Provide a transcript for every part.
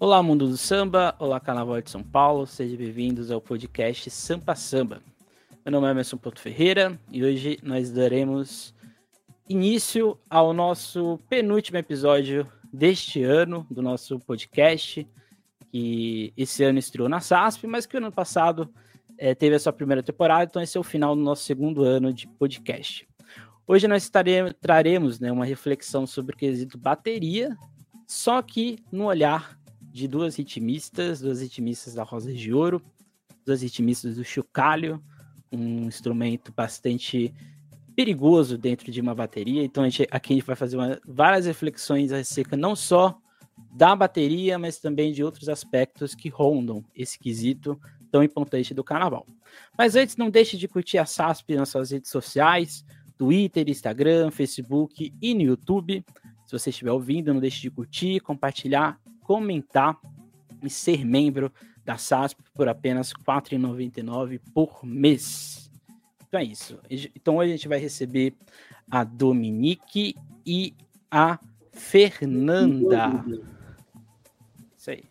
Olá, mundo do samba, olá, Carnaval de São Paulo, sejam bem-vindos ao podcast Sampa Samba. Meu nome é Emerson Porto Ferreira e hoje nós daremos início ao nosso penúltimo episódio deste ano do nosso podcast, que esse ano estreou na SASP, mas que o ano passado é, teve a sua primeira temporada, então esse é o final do nosso segundo ano de podcast. Hoje nós traremos né, uma reflexão sobre o quesito bateria, só que no olhar de duas ritmistas, duas ritmistas da Rosa de Ouro, duas ritmistas do chocalho, um instrumento bastante perigoso dentro de uma bateria. Então a gente, aqui a gente vai fazer uma, várias reflexões acerca não só da bateria, mas também de outros aspectos que rondam esse quesito tão importante do carnaval. Mas antes, não deixe de curtir a SASP nas suas redes sociais, Twitter, Instagram, Facebook e no YouTube. Se você estiver ouvindo, não deixe de curtir, compartilhar comentar e ser membro da SASP por apenas R$ 4,99 por mês. Então é isso. Então hoje a gente vai receber a Dominique e a Fernanda. Isso aí.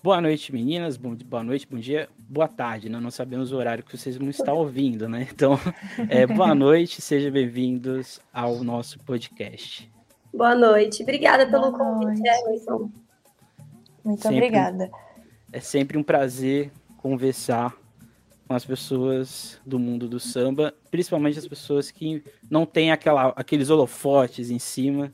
Boa noite, meninas. boa noite, bom dia, boa tarde. Né? Não sabemos o horário que vocês não estão ouvindo, né? Então, é, boa noite, sejam bem-vindos ao nosso podcast. Boa noite. Obrigada pelo Boa convite, Emerson. Muito sempre, obrigada. É sempre um prazer conversar com as pessoas do mundo do samba, principalmente as pessoas que não têm aquela, aqueles holofotes em cima,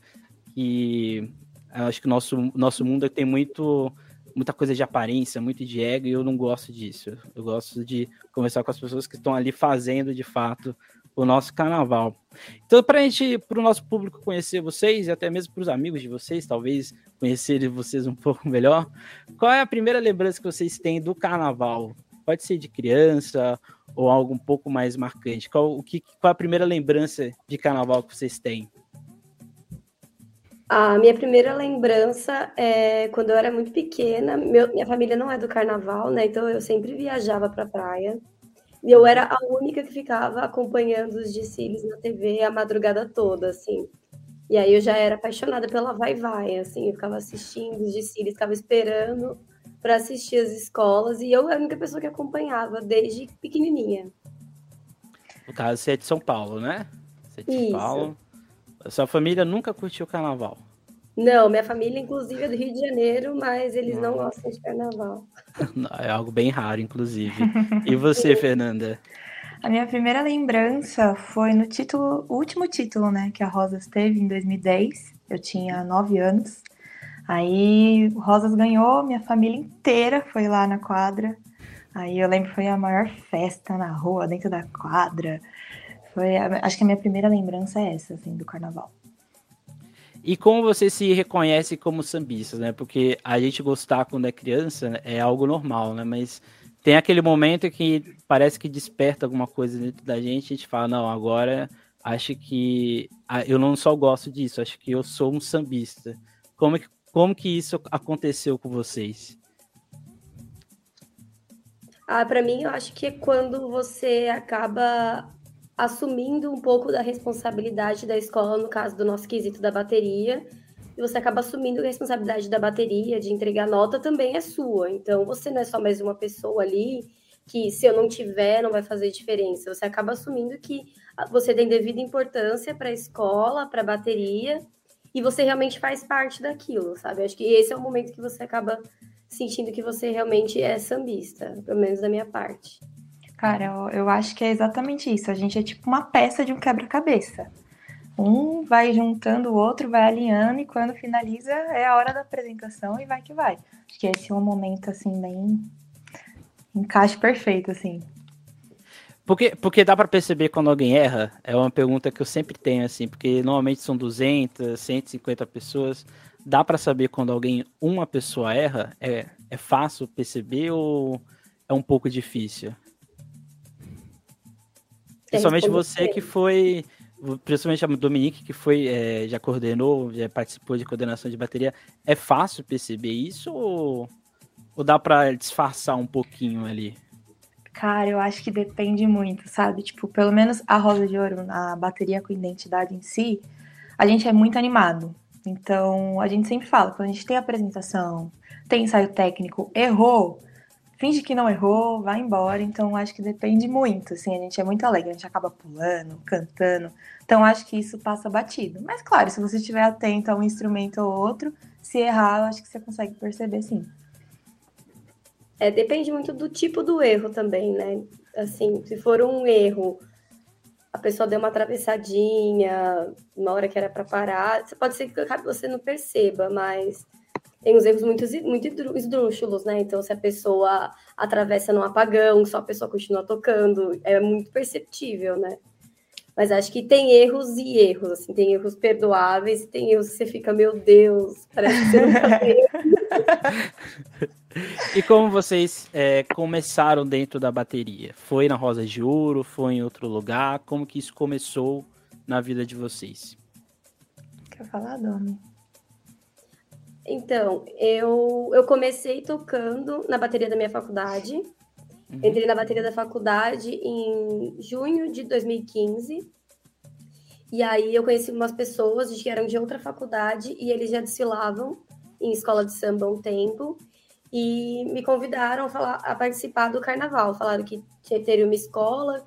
que acho que o nosso, nosso mundo tem muito muita coisa de aparência, muito de ego, e eu não gosto disso. Eu gosto de conversar com as pessoas que estão ali fazendo de fato o nosso carnaval. Então, para gente, para o nosso público conhecer vocês e até mesmo para os amigos de vocês, talvez conhecerem vocês um pouco melhor, qual é a primeira lembrança que vocês têm do carnaval? Pode ser de criança ou algo um pouco mais marcante. Qual, o que, qual a primeira lembrança de carnaval que vocês têm? A minha primeira lembrança é quando eu era muito pequena. Meu, minha família não é do carnaval, né? Então eu sempre viajava para a praia. E eu era a única que ficava acompanhando os desfiles na TV a madrugada toda, assim. E aí eu já era apaixonada pela Vai Vai, assim, eu ficava assistindo os desfiles, ficava esperando para assistir as escolas, e eu era a única pessoa que acompanhava desde pequenininha. No caso, você é de São Paulo, né? Você é de. São Paulo. Sua família nunca curtiu carnaval? Não, minha família, inclusive, é do Rio de Janeiro, mas eles não, não gostam de carnaval. É algo bem raro, inclusive. E você, Fernanda? A minha primeira lembrança foi no título, o último título, né, que a Rosas teve em 2010. Eu tinha nove anos. Aí Rosas ganhou, minha família inteira foi lá na quadra. Aí eu lembro que foi a maior festa na rua, dentro da quadra. Foi, acho que a minha primeira lembrança é essa, assim, do carnaval. E como você se reconhece como sambista, né? Porque a gente gostar quando é criança é algo normal, né? Mas tem aquele momento que parece que desperta alguma coisa dentro da gente, a gente fala, não, agora acho que eu não só gosto disso, acho que eu sou um sambista. Como que, como que isso aconteceu com vocês? Ah, para mim, eu acho que é quando você acaba assumindo um pouco da responsabilidade da escola, no caso do nosso quesito da bateria, e você acaba assumindo a responsabilidade da bateria, de entregar nota, também é sua. Então, você não é só mais uma pessoa ali que, se eu não tiver, não vai fazer diferença. Você acaba assumindo que você tem devida importância para a escola, para a bateria, e você realmente faz parte daquilo, sabe? Acho que esse é o momento que você acaba sentindo que você realmente é sambista, pelo menos da minha parte. Cara, eu, eu acho que é exatamente isso. A gente é tipo uma peça de um quebra-cabeça. Um vai juntando o outro, vai alinhando, e quando finaliza é a hora da apresentação e vai que vai. Acho que esse é um momento, assim, bem. encaixe perfeito, assim. Porque, porque dá para perceber quando alguém erra? É uma pergunta que eu sempre tenho, assim, porque normalmente são 200, 150 pessoas. Dá para saber quando alguém, uma pessoa erra? É, é fácil perceber ou é um pouco difícil? Principalmente você que foi, principalmente a Dominique, que foi, é, já coordenou, já participou de coordenação de bateria. É fácil perceber isso ou, ou dá para disfarçar um pouquinho ali? Cara, eu acho que depende muito, sabe? Tipo, pelo menos a Rosa de Ouro, a bateria com identidade em si, a gente é muito animado. Então, a gente sempre fala, quando a gente tem apresentação, tem ensaio técnico, errou, finge que não errou, vai embora. Então, acho que depende muito. Assim, a gente é muito alegre, a gente acaba pulando, cantando. Então, acho que isso passa batido. Mas, claro, se você estiver atento a um instrumento ou outro, se errar, eu acho que você consegue perceber sim. É, depende muito do tipo do erro também, né? Assim, se for um erro, a pessoa deu uma atravessadinha, uma hora que era para parar, pode ser que você não perceba, mas tem os erros muito, muito esdrúxulos, né? Então, se a pessoa atravessa no apagão, só a pessoa continua tocando, é muito perceptível, né? Mas acho que tem erros e erros, assim, tem erros perdoáveis, tem erros que você fica, meu Deus, parece que você nunca E como vocês é, começaram dentro da bateria? Foi na Rosa de Ouro? Foi em outro lugar? Como que isso começou na vida de vocês? Quer falar, Domi? Então, eu, eu comecei tocando na bateria da minha faculdade. Uhum. Entrei na bateria da faculdade em junho de 2015. E aí eu conheci umas pessoas que eram de outra faculdade e eles já desfilavam em escola de samba há um tempo. E me convidaram a, falar, a participar do carnaval. Falaram que teria uma escola,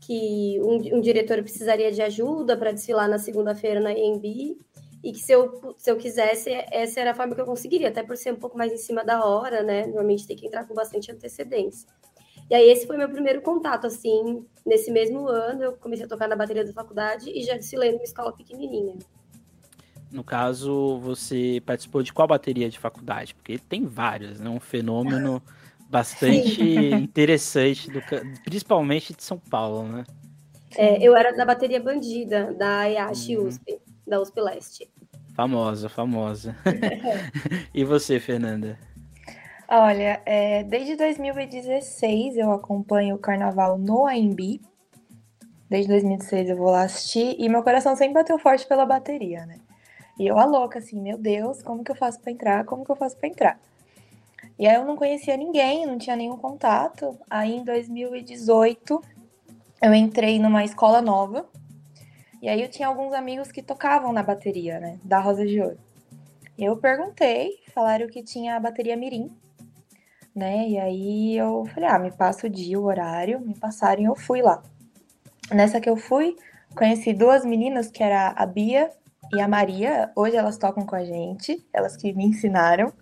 que um, um diretor precisaria de ajuda para desfilar na segunda-feira na EMB e que se eu, se eu quisesse, essa era a forma que eu conseguiria, até por ser um pouco mais em cima da hora, né? Normalmente tem que entrar com bastante antecedência. E aí esse foi meu primeiro contato, assim, nesse mesmo ano eu comecei a tocar na bateria da faculdade e já desfilei numa escola pequenininha. No caso, você participou de qual bateria de faculdade? Porque tem várias, né? Um fenômeno bastante interessante, do, principalmente de São Paulo, né? É, eu era da bateria bandida, da IASH uhum. USP, da USP Leste. Famosa, famosa. e você, Fernanda? Olha, é, desde 2016 eu acompanho o carnaval no AMB. Desde 2016 eu vou lá assistir e meu coração sempre bateu forte pela bateria, né? E eu a louca, assim, meu Deus, como que eu faço para entrar? Como que eu faço para entrar? E aí eu não conhecia ninguém, não tinha nenhum contato. Aí em 2018 eu entrei numa escola nova e aí eu tinha alguns amigos que tocavam na bateria, né, da Rosa de Ouro. Eu perguntei, falaram que tinha a bateria Mirim, né? E aí eu falei, ah, me passa o dia, o horário, me passaram e eu fui lá. Nessa que eu fui, conheci duas meninas, que era a Bia e a Maria. Hoje elas tocam com a gente, elas que me ensinaram.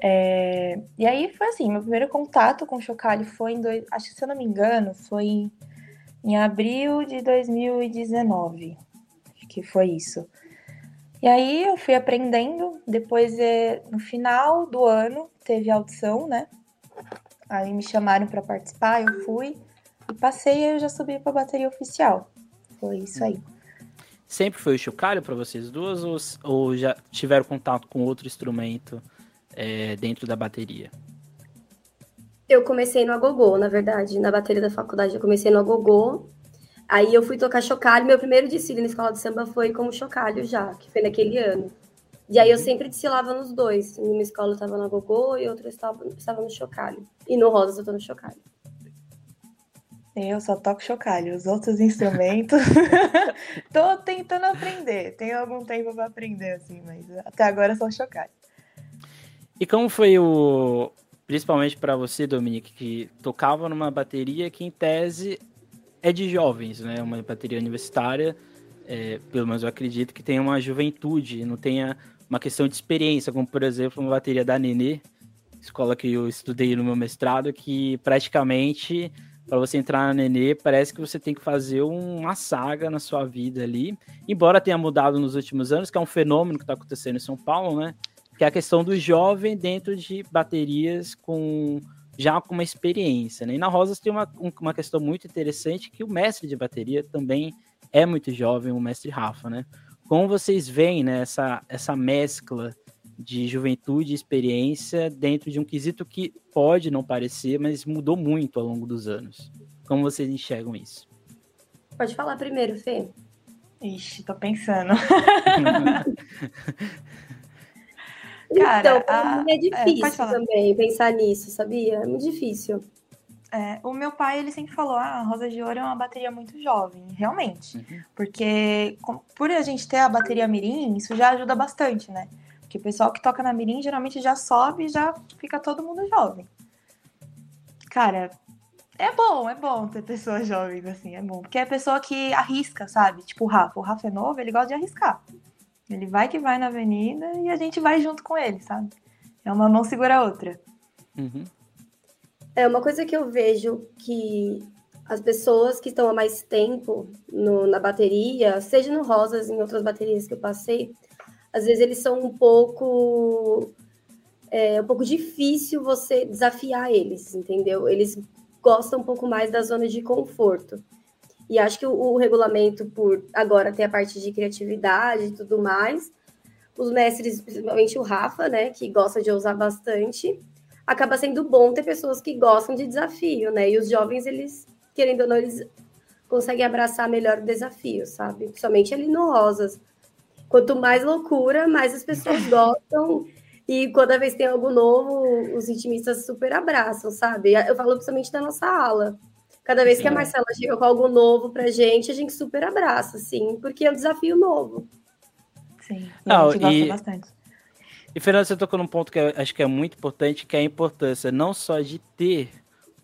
É... E aí foi assim, meu primeiro contato com o Chocalho foi em, dois... acho que se eu não me engano, foi em em abril de 2019. Acho que foi isso. E aí eu fui aprendendo. Depois, é, no final do ano, teve audição, né? Aí me chamaram para participar, eu fui e passei e eu já subi para bateria oficial. Foi isso aí. Sempre foi o chocalho para vocês duas ou, ou, já tiveram contato com outro instrumento é, dentro da bateria? Eu comecei no agogô, na verdade, na bateria da faculdade eu comecei no agogô. Aí eu fui tocar chocalho, meu primeiro desfile na escola de samba foi como chocalho já, que foi naquele ano. E aí eu sempre desfilava nos dois. Em uma escola eu estava no agogô e outra eu estava, estava no chocalho. E no Rosas eu estou no chocalho. Eu só toco chocalho, os outros instrumentos. tô tentando aprender. Tenho algum tempo para aprender, assim, mas até agora só chocalho. E como foi o, principalmente para você, Dominique, que tocava numa bateria que, em tese, é de jovens, né? Uma bateria universitária, é, pelo menos eu acredito que tenha uma juventude, não tenha uma questão de experiência, como, por exemplo, uma bateria da Nenê, escola que eu estudei no meu mestrado, que praticamente, para você entrar na Nenê, parece que você tem que fazer uma saga na sua vida ali, embora tenha mudado nos últimos anos, que é um fenômeno que está acontecendo em São Paulo, né? Que é a questão do jovem dentro de baterias com já com uma experiência. Né? E na Rosas tem uma, uma questão muito interessante que o mestre de bateria também é muito jovem, o mestre Rafa, né? Como vocês veem né, essa, essa mescla de juventude e experiência dentro de um quesito que pode não parecer, mas mudou muito ao longo dos anos. Como vocês enxergam isso? Pode falar primeiro, Fê. Ixi, tô pensando. Cara, então, a... é difícil é, também pensar nisso, sabia? É muito difícil. É, o meu pai, ele sempre falou, ah, a Rosa de Ouro é uma bateria muito jovem, realmente. Uhum. Porque com, por a gente ter a bateria mirim, isso já ajuda bastante, né? Porque o pessoal que toca na mirim geralmente já sobe e já fica todo mundo jovem. Cara, é bom, é bom ter pessoas jovens, assim, é bom. Porque é pessoa que arrisca, sabe? Tipo o Rafa. O Rafa é novo, ele gosta de arriscar. Ele vai que vai na avenida e a gente vai junto com ele, sabe? É uma mão segura a outra. Uhum. É uma coisa que eu vejo que as pessoas que estão há mais tempo no, na bateria, seja no Rosas, em outras baterias que eu passei, às vezes eles são um pouco é um pouco difícil você desafiar eles, entendeu? Eles gostam um pouco mais da zona de conforto. E acho que o, o regulamento, por agora ter a parte de criatividade e tudo mais, os mestres, principalmente o Rafa, né, que gosta de usar bastante, acaba sendo bom ter pessoas que gostam de desafio, né? E os jovens, eles, querendo ou não, eles conseguem abraçar melhor o desafio, sabe? Principalmente ali no Rosas. Quanto mais loucura, mais as pessoas gostam. E cada vez tem algo novo, os intimistas super abraçam, sabe? Eu falo principalmente da nossa ala. Cada vez que a Marcela chega com algo novo pra gente, a gente super abraça, assim, porque é um desafio novo. Sim, Não, a gente gosta e... bastante. E Fernando, você tocou num ponto que eu acho que é muito importante, que é a importância não só de ter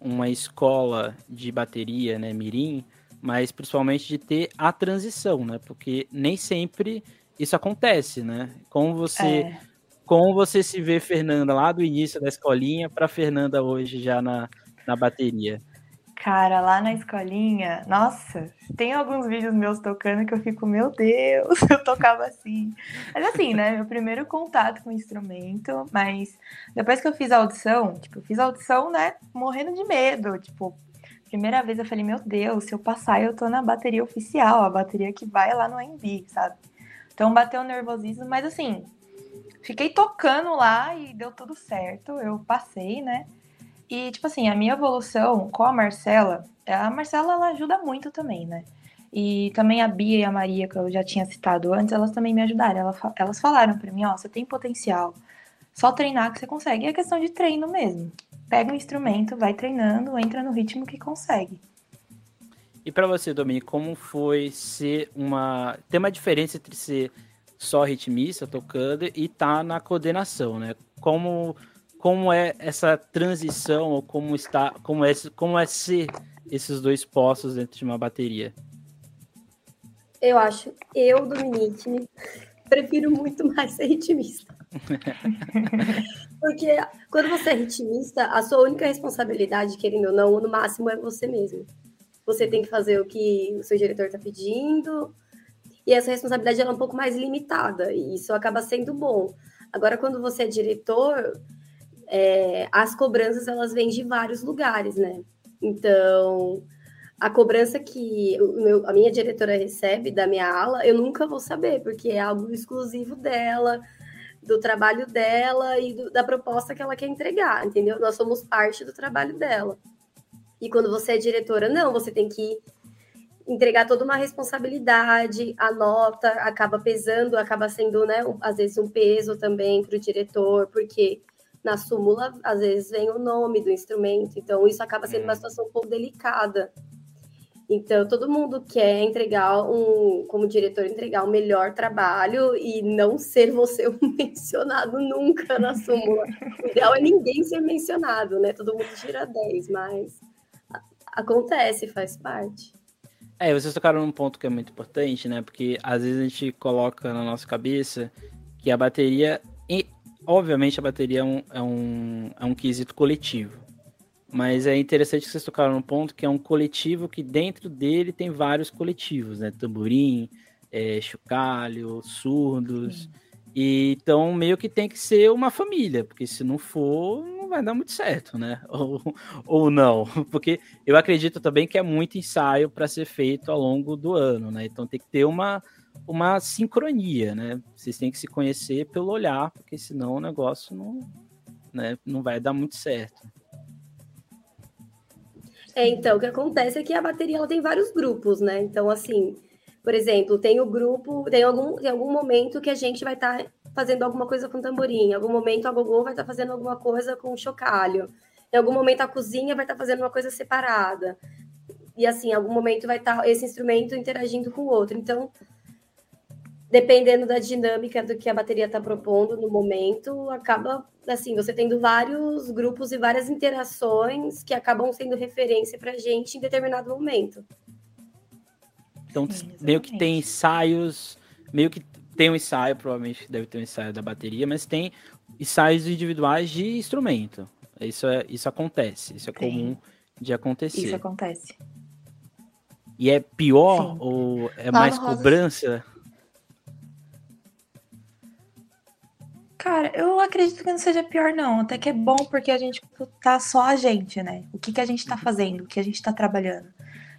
uma escola de bateria, né, mirim, mas principalmente de ter a transição, né? Porque nem sempre isso acontece, né? Como você é. como você se vê Fernanda lá do início da escolinha para Fernanda hoje já na, na bateria? Cara, lá na escolinha, nossa, tem alguns vídeos meus tocando que eu fico, meu Deus, eu tocava assim. Mas assim, né, meu primeiro contato com o instrumento, mas depois que eu fiz a audição, tipo, eu fiz a audição, né, morrendo de medo, tipo, primeira vez eu falei, meu Deus, se eu passar eu tô na bateria oficial, a bateria que vai lá no AMB, sabe? Então bateu o nervosismo, mas assim, fiquei tocando lá e deu tudo certo, eu passei, né? E, tipo assim, a minha evolução com a Marcela, a Marcela ela ajuda muito também, né? E também a Bia e a Maria, que eu já tinha citado antes, elas também me ajudaram. Elas falaram para mim, ó, você tem potencial. Só treinar que você consegue. E é questão de treino mesmo. Pega um instrumento, vai treinando, entra no ritmo que consegue. E para você, Dominique, como foi ser uma. Tem uma diferença entre ser só ritmista tocando e tá na coordenação, né? Como como é essa transição ou como está, como é, como é ser esses dois postos dentro de uma bateria? Eu acho, eu, Dominique, prefiro muito mais ser ritmista. Porque quando você é ritmista, a sua única responsabilidade, querendo ou não, no máximo é você mesmo. Você tem que fazer o que o seu diretor está pedindo, e essa responsabilidade é um pouco mais limitada, e isso acaba sendo bom. Agora, quando você é diretor, é, as cobranças elas vêm de vários lugares, né? Então, a cobrança que meu, a minha diretora recebe da minha ala, eu nunca vou saber, porque é algo exclusivo dela, do trabalho dela e do, da proposta que ela quer entregar, entendeu? Nós somos parte do trabalho dela. E quando você é diretora, não, você tem que entregar toda uma responsabilidade, a nota acaba pesando, acaba sendo, né, às vezes um peso também para o diretor, porque na súmula, às vezes, vem o nome do instrumento, então isso acaba sendo uma uhum. situação um pouco delicada. Então, todo mundo quer entregar um, como diretor, entregar o um melhor trabalho e não ser você mencionado nunca na súmula. O ideal é ninguém ser mencionado, né? Todo mundo tira 10, mas acontece, faz parte. É, vocês tocaram num ponto que é muito importante, né? Porque às vezes a gente coloca na nossa cabeça que a bateria obviamente a bateria é um, é um, é um quesito coletivo. Mas é interessante que vocês tocaram num ponto que é um coletivo que dentro dele tem vários coletivos, né? Tamborim, é, chocalho, surdos. Sim. E, então meio que tem que ser uma família, porque se não for, não vai dar muito certo, né? Ou, ou não. Porque eu acredito também que é muito ensaio para ser feito ao longo do ano, né? Então tem que ter uma, uma sincronia, né? Vocês têm que se conhecer pelo olhar, porque senão o negócio não, né, não vai dar muito certo. É, então, o que acontece é que a bateria ela tem vários grupos, né? Então, assim, por exemplo, tem o grupo, tem algum, tem algum momento que a gente vai estar tá fazendo alguma coisa com tamborim, em algum momento a Gogô vai estar tá fazendo alguma coisa com chocalho, em algum momento a cozinha vai estar tá fazendo uma coisa separada. E assim, em algum momento vai estar tá esse instrumento interagindo com o outro. Então, dependendo da dinâmica do que a bateria está propondo no momento, acaba assim, você tendo vários grupos e várias interações que acabam sendo referência para a gente em determinado momento. Então, Sim, meio que tem ensaios, meio que tem um ensaio, provavelmente deve ter um ensaio da bateria, mas tem ensaios individuais de instrumento. Isso, é, isso acontece, isso é comum de acontecer. Isso acontece. E é pior Sim. ou é Lá mais cobrança? Cara, eu acredito que não seja pior, não. Até que é bom porque a gente tá só a gente, né? O que, que a gente tá fazendo, o que a gente tá trabalhando.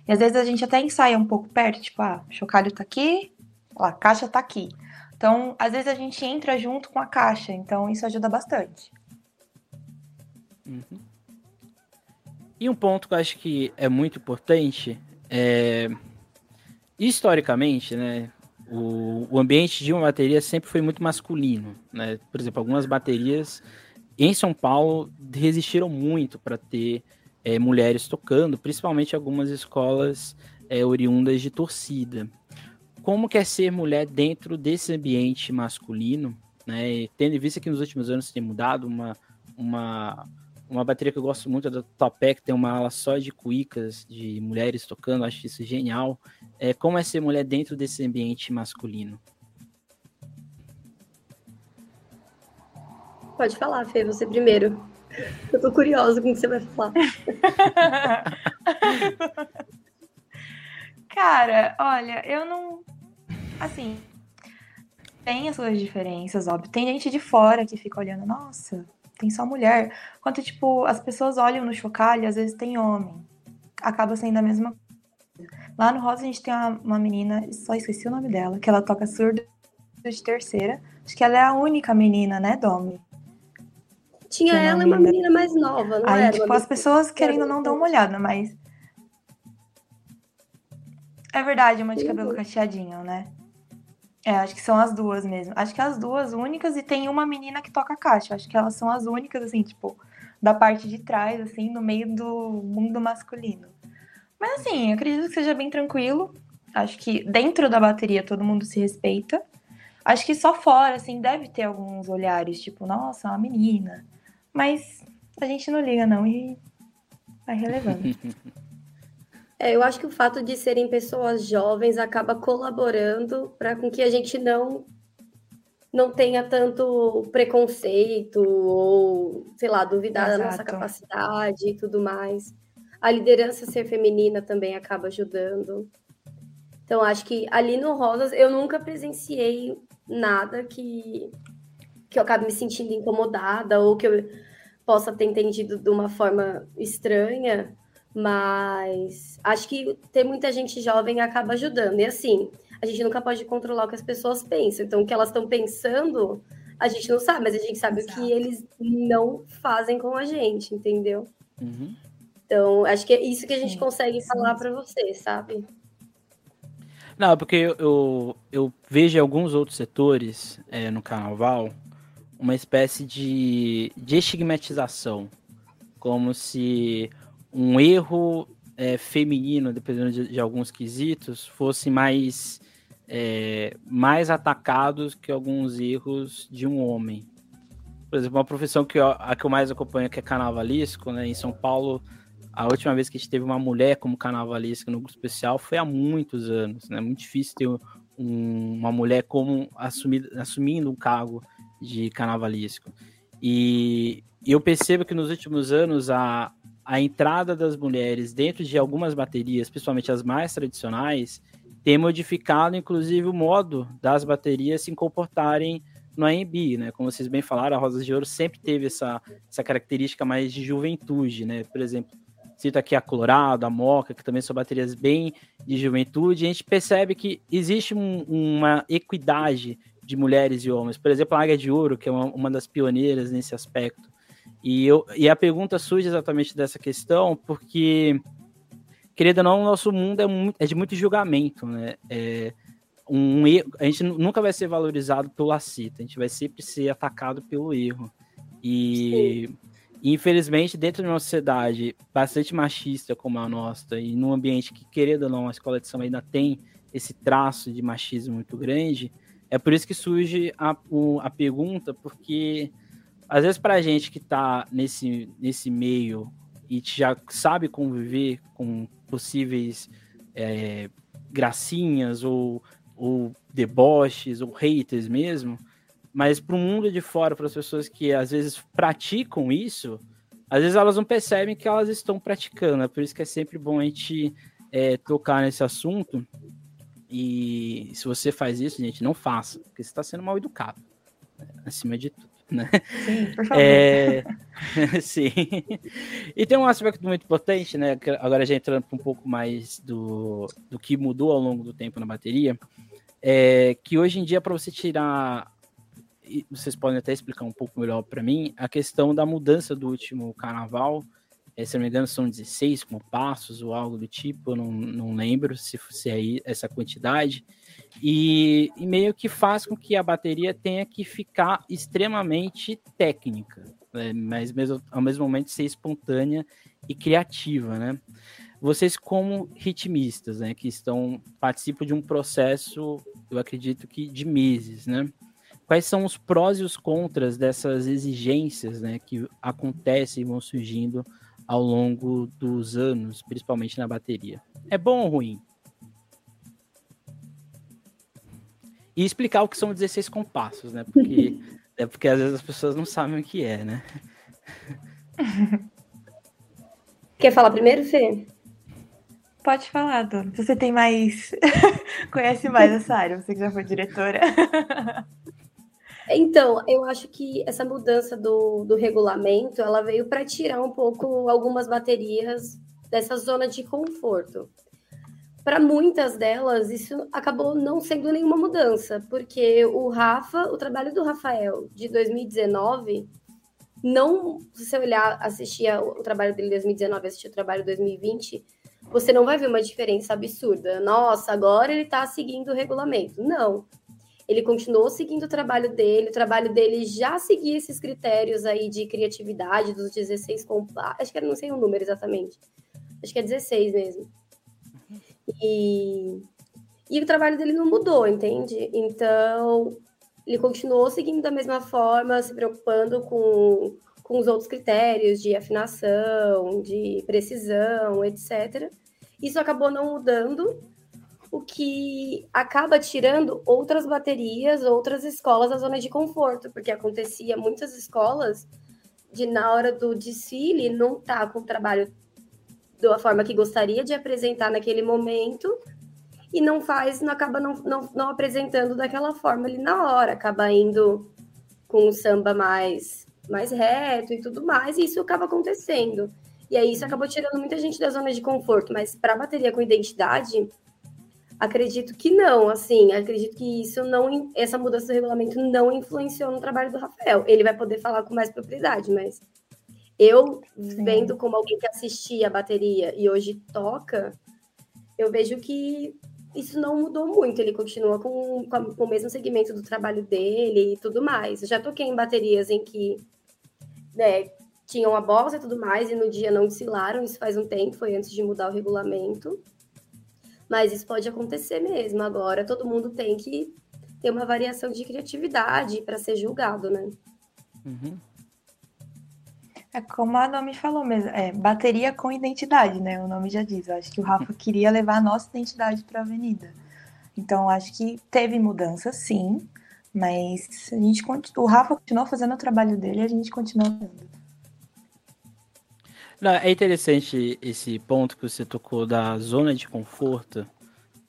E às vezes a gente até ensaia um pouco perto, tipo, ah, o chocalho tá aqui, a caixa tá aqui. Então, às vezes a gente entra junto com a caixa, então isso ajuda bastante. Uhum. E um ponto que eu acho que é muito importante é historicamente, né? O, o ambiente de uma bateria sempre foi muito masculino, né? Por exemplo, algumas baterias em São Paulo resistiram muito para ter é, mulheres tocando, principalmente algumas escolas é, oriundas de torcida como quer ser mulher dentro desse ambiente masculino, né? Tendo em vista que nos últimos anos tem mudado uma, uma, uma bateria que eu gosto muito é da Topé, que tem uma ala só de cuicas, de mulheres tocando, acho isso genial. É, como é ser mulher dentro desse ambiente masculino? Pode falar, Fê, você primeiro. Eu tô curiosa com o que você vai falar. Cara, olha, eu não assim, tem as suas diferenças, óbvio. Tem gente de fora que fica olhando, nossa, tem só mulher. Quanto, tipo, as pessoas olham no chocalho, às vezes tem homem. Acaba sendo a mesma coisa. Lá no Rosa a gente tem uma, uma menina, só esqueci o nome dela, que ela toca surdo de terceira. Acho que ela é a única menina, né, Domi? Tinha ela e uma menina mais nova, não Aí, era? Tipo, as pessoas querendo não dar uma olhada, mas. É verdade, uma de cabelo cacheadinho, né? É, acho que são as duas mesmo. Acho que as duas únicas e tem uma menina que toca caixa. Acho que elas são as únicas, assim, tipo, da parte de trás, assim, no meio do mundo masculino. Mas assim, acredito que seja bem tranquilo. Acho que dentro da bateria todo mundo se respeita. Acho que só fora, assim, deve ter alguns olhares, tipo, nossa, uma menina. Mas a gente não liga, não, e vai relevando. É, eu acho que o fato de serem pessoas jovens acaba colaborando para com que a gente não não tenha tanto preconceito ou, sei lá, duvidar Exato. da nossa capacidade e tudo mais. A liderança ser feminina também acaba ajudando. Então, acho que ali no Rosas eu nunca presenciei nada que, que eu acabe me sentindo incomodada ou que eu possa ter entendido de uma forma estranha. Mas acho que ter muita gente jovem acaba ajudando. E assim, a gente nunca pode controlar o que as pessoas pensam. Então, o que elas estão pensando, a gente não sabe, mas a gente sabe Exato. o que eles não fazem com a gente, entendeu? Uhum. Então, acho que é isso que a gente sim, consegue sim. falar para você, sabe? Não, porque eu, eu, eu vejo em alguns outros setores é, no carnaval uma espécie de, de estigmatização. Como se um erro é, feminino, dependendo de, de, alguns quesitos, fosse mais, é, mais atacados que alguns erros de um homem. Por exemplo, uma profissão que eu, a que eu mais acompanho, que é carnavalesco, né? Em São Paulo, a última vez que a gente teve uma mulher como carnavalesca no grupo especial foi há muitos anos, né? Muito difícil ter um, uma mulher como assumir, assumindo um cargo de carnavalesco. E eu percebo que nos últimos anos a, a entrada das mulheres dentro de algumas baterias, principalmente as mais tradicionais, tem modificado, inclusive, o modo das baterias se comportarem no AMB, né? Como vocês bem falaram, a Rosas de Ouro sempre teve essa, essa característica mais de juventude, né? Por exemplo, cito aqui a Colorado, a Moca, que também são baterias bem de juventude, a gente percebe que existe um, uma equidade de mulheres e homens. Por exemplo, a Águia de Ouro, que é uma, uma das pioneiras nesse aspecto, e, eu, e a pergunta surge exatamente dessa questão, porque, querida não, o nosso mundo é, muito, é de muito julgamento, né? É um a gente nunca vai ser valorizado pelo acerto, a gente vai sempre ser atacado pelo erro. E, E, infelizmente, dentro de uma sociedade bastante machista como a nossa, e num ambiente que, querendo ou não, a escola de samba ainda tem esse traço de machismo muito grande, é por isso que surge a, o, a pergunta, porque às vezes para a gente que está nesse, nesse meio e já sabe conviver com possíveis é, gracinhas ou, ou deboches ou haters mesmo, mas para o mundo de fora, para as pessoas que às vezes praticam isso, às vezes elas não percebem que elas estão praticando. É por isso que é sempre bom a gente é, tocar nesse assunto. E se você faz isso, gente, não faça, porque você está sendo mal educado, né? acima de tudo. Né? Sim, por favor. É... Sim. E tem um aspecto muito importante, né? Agora já entrando um pouco mais do, do que mudou ao longo do tempo na bateria, é que hoje em dia, para você tirar. Vocês podem até explicar um pouco melhor para mim a questão da mudança do último carnaval. É, se não me engano, são 16 compassos ou algo do tipo, eu não, não lembro se, se é essa quantidade. E, e, meio que faz com que a bateria tenha que ficar extremamente técnica, né? mas mesmo, ao mesmo momento ser espontânea e criativa, né? Vocês como ritmistas, né, que estão participam de um processo, eu acredito que de meses, né? Quais são os prós e os contras dessas exigências, né, que acontecem e vão surgindo ao longo dos anos, principalmente na bateria? É bom ou ruim? E explicar o que são 16 compassos, né? Porque, é porque às vezes as pessoas não sabem o que é, né? Quer falar primeiro, Fê? Pode falar, Dona. Você tem mais. Conhece mais essa área, você que já foi diretora. Então, eu acho que essa mudança do, do regulamento ela veio para tirar um pouco algumas baterias dessa zona de conforto para muitas delas, isso acabou não sendo nenhuma mudança, porque o Rafa, o trabalho do Rafael de 2019, não, se você olhar, assistir o trabalho dele de 2019, assistir o trabalho de 2020, você não vai ver uma diferença absurda. Nossa, agora ele está seguindo o regulamento. Não. Ele continuou seguindo o trabalho dele, o trabalho dele já seguia esses critérios aí de criatividade dos 16 compassos. Acho que não sei o número exatamente. Acho que é 16 mesmo. E, e o trabalho dele não mudou, entende? Então, ele continuou seguindo da mesma forma, se preocupando com, com os outros critérios de afinação, de precisão, etc. Isso acabou não mudando, o que acaba tirando outras baterias, outras escolas da zona de conforto, porque acontecia muitas escolas de na hora do desfile não tá com o trabalho da forma que gostaria de apresentar naquele momento e não faz, não acaba não, não, não apresentando daquela forma ali na hora, acaba indo com o samba mais, mais reto e tudo mais, e isso acaba acontecendo. E aí isso acabou tirando muita gente da zona de conforto, mas para bateria com identidade, acredito que não, assim, acredito que isso não, essa mudança do regulamento não influenciou no trabalho do Rafael. Ele vai poder falar com mais propriedade, mas eu, Sim. vendo como alguém que assistia a bateria e hoje toca, eu vejo que isso não mudou muito. Ele continua com, com, com o mesmo segmento do trabalho dele e tudo mais. Eu já toquei em baterias em que né, tinham a bolsa e tudo mais, e no dia não desfilaram. Isso faz um tempo, foi antes de mudar o regulamento. Mas isso pode acontecer mesmo. Agora todo mundo tem que ter uma variação de criatividade para ser julgado, né? Uhum. É como a nome falou mesmo, é bateria com identidade, né? O nome já diz. Eu acho que o Rafa queria levar a nossa identidade para a avenida. Então, acho que teve mudança, sim, mas a gente o Rafa continuou fazendo o trabalho dele e a gente continuou fazendo. Não, é interessante esse ponto que você tocou da zona de conforto,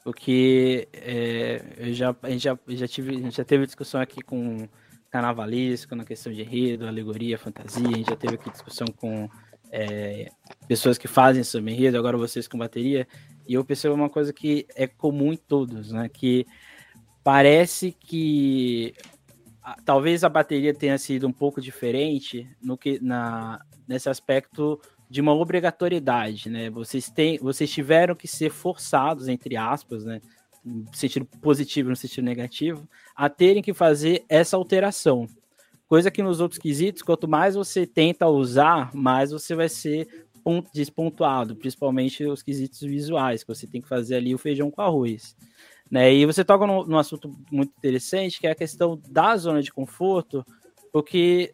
porque é, eu já, gente já, já, tive, já teve discussão aqui com carnavalesco, na questão de enredo, alegoria, fantasia. A gente já teve aqui discussão com é, pessoas que fazem sobre enredo, agora vocês com bateria. E eu percebo uma coisa que é comum em todos, né? Que parece que talvez a bateria tenha sido um pouco diferente no que na nesse aspecto de uma obrigatoriedade, né? Vocês têm, vocês tiveram que ser forçados entre aspas, né? no sentido positivo e no sentido negativo, a terem que fazer essa alteração. Coisa que nos outros quesitos, quanto mais você tenta usar, mais você vai ser despontuado, principalmente os quesitos visuais, que você tem que fazer ali o feijão com arroz. Né? E você toca num assunto muito interessante, que é a questão da zona de conforto, porque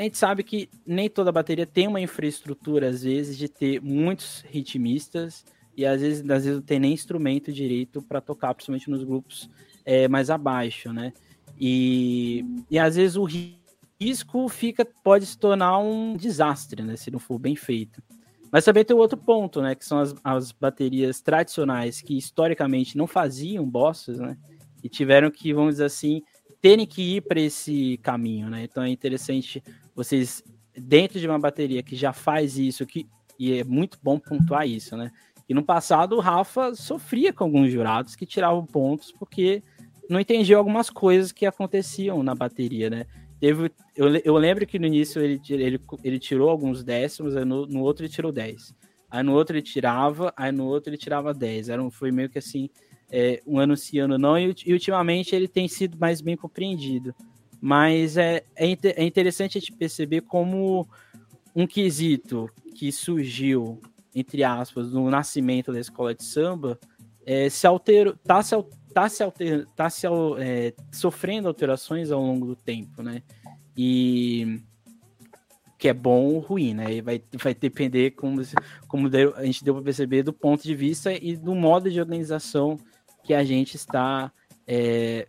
a gente sabe que nem toda bateria tem uma infraestrutura, às vezes, de ter muitos ritmistas, e às vezes, às vezes não tem nem instrumento direito para tocar, principalmente nos grupos é, mais abaixo, né? E, e às vezes o risco fica pode se tornar um desastre, né? Se não for bem feito. Mas também tem outro ponto, né? Que são as, as baterias tradicionais que historicamente não faziam bosses, né? E tiveram que, vamos dizer assim, terem que ir para esse caminho, né? Então é interessante vocês, dentro de uma bateria que já faz isso, que, e é muito bom pontuar isso, né? E no passado o Rafa sofria com alguns jurados que tiravam pontos porque não entendiam algumas coisas que aconteciam na bateria, né? Teve, eu, eu lembro que no início ele, ele, ele tirou alguns décimos, aí no, no outro ele tirou 10. Aí no outro ele tirava, aí no outro ele tirava 10. Era um, foi meio que assim, é, um ano não, e, e, ultimamente ele tem sido mais bem compreendido. Mas é, é, é interessante a gente perceber como um quesito que surgiu, entre aspas, no nascimento da escola de samba, é, se alterou, tá se, tá se, alter, tá se é, sofrendo alterações ao longo do tempo, né? E que é bom ou ruim, né? E vai, vai depender, como, como a gente deu para perceber, do ponto de vista e do modo de organização que a gente está é,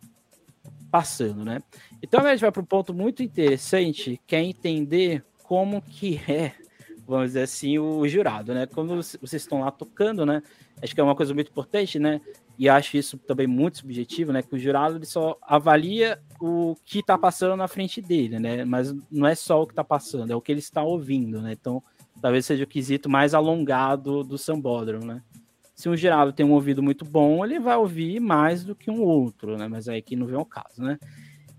passando, né? Então a gente vai para um ponto muito interessante, que é entender como que é, vamos dizer assim, o jurado, né? Quando vocês estão lá tocando, né? Acho que é uma coisa muito importante, né? e acho isso também muito subjetivo, né? Que o jurado ele só avalia o que está passando na frente dele, né? Mas não é só o que está passando, é o que ele está ouvindo, né? Então, talvez seja o quesito mais alongado do sambódromo, né? Se um jurado tem um ouvido muito bom, ele vai ouvir mais do que um outro, né? Mas aí que não vem o caso, né?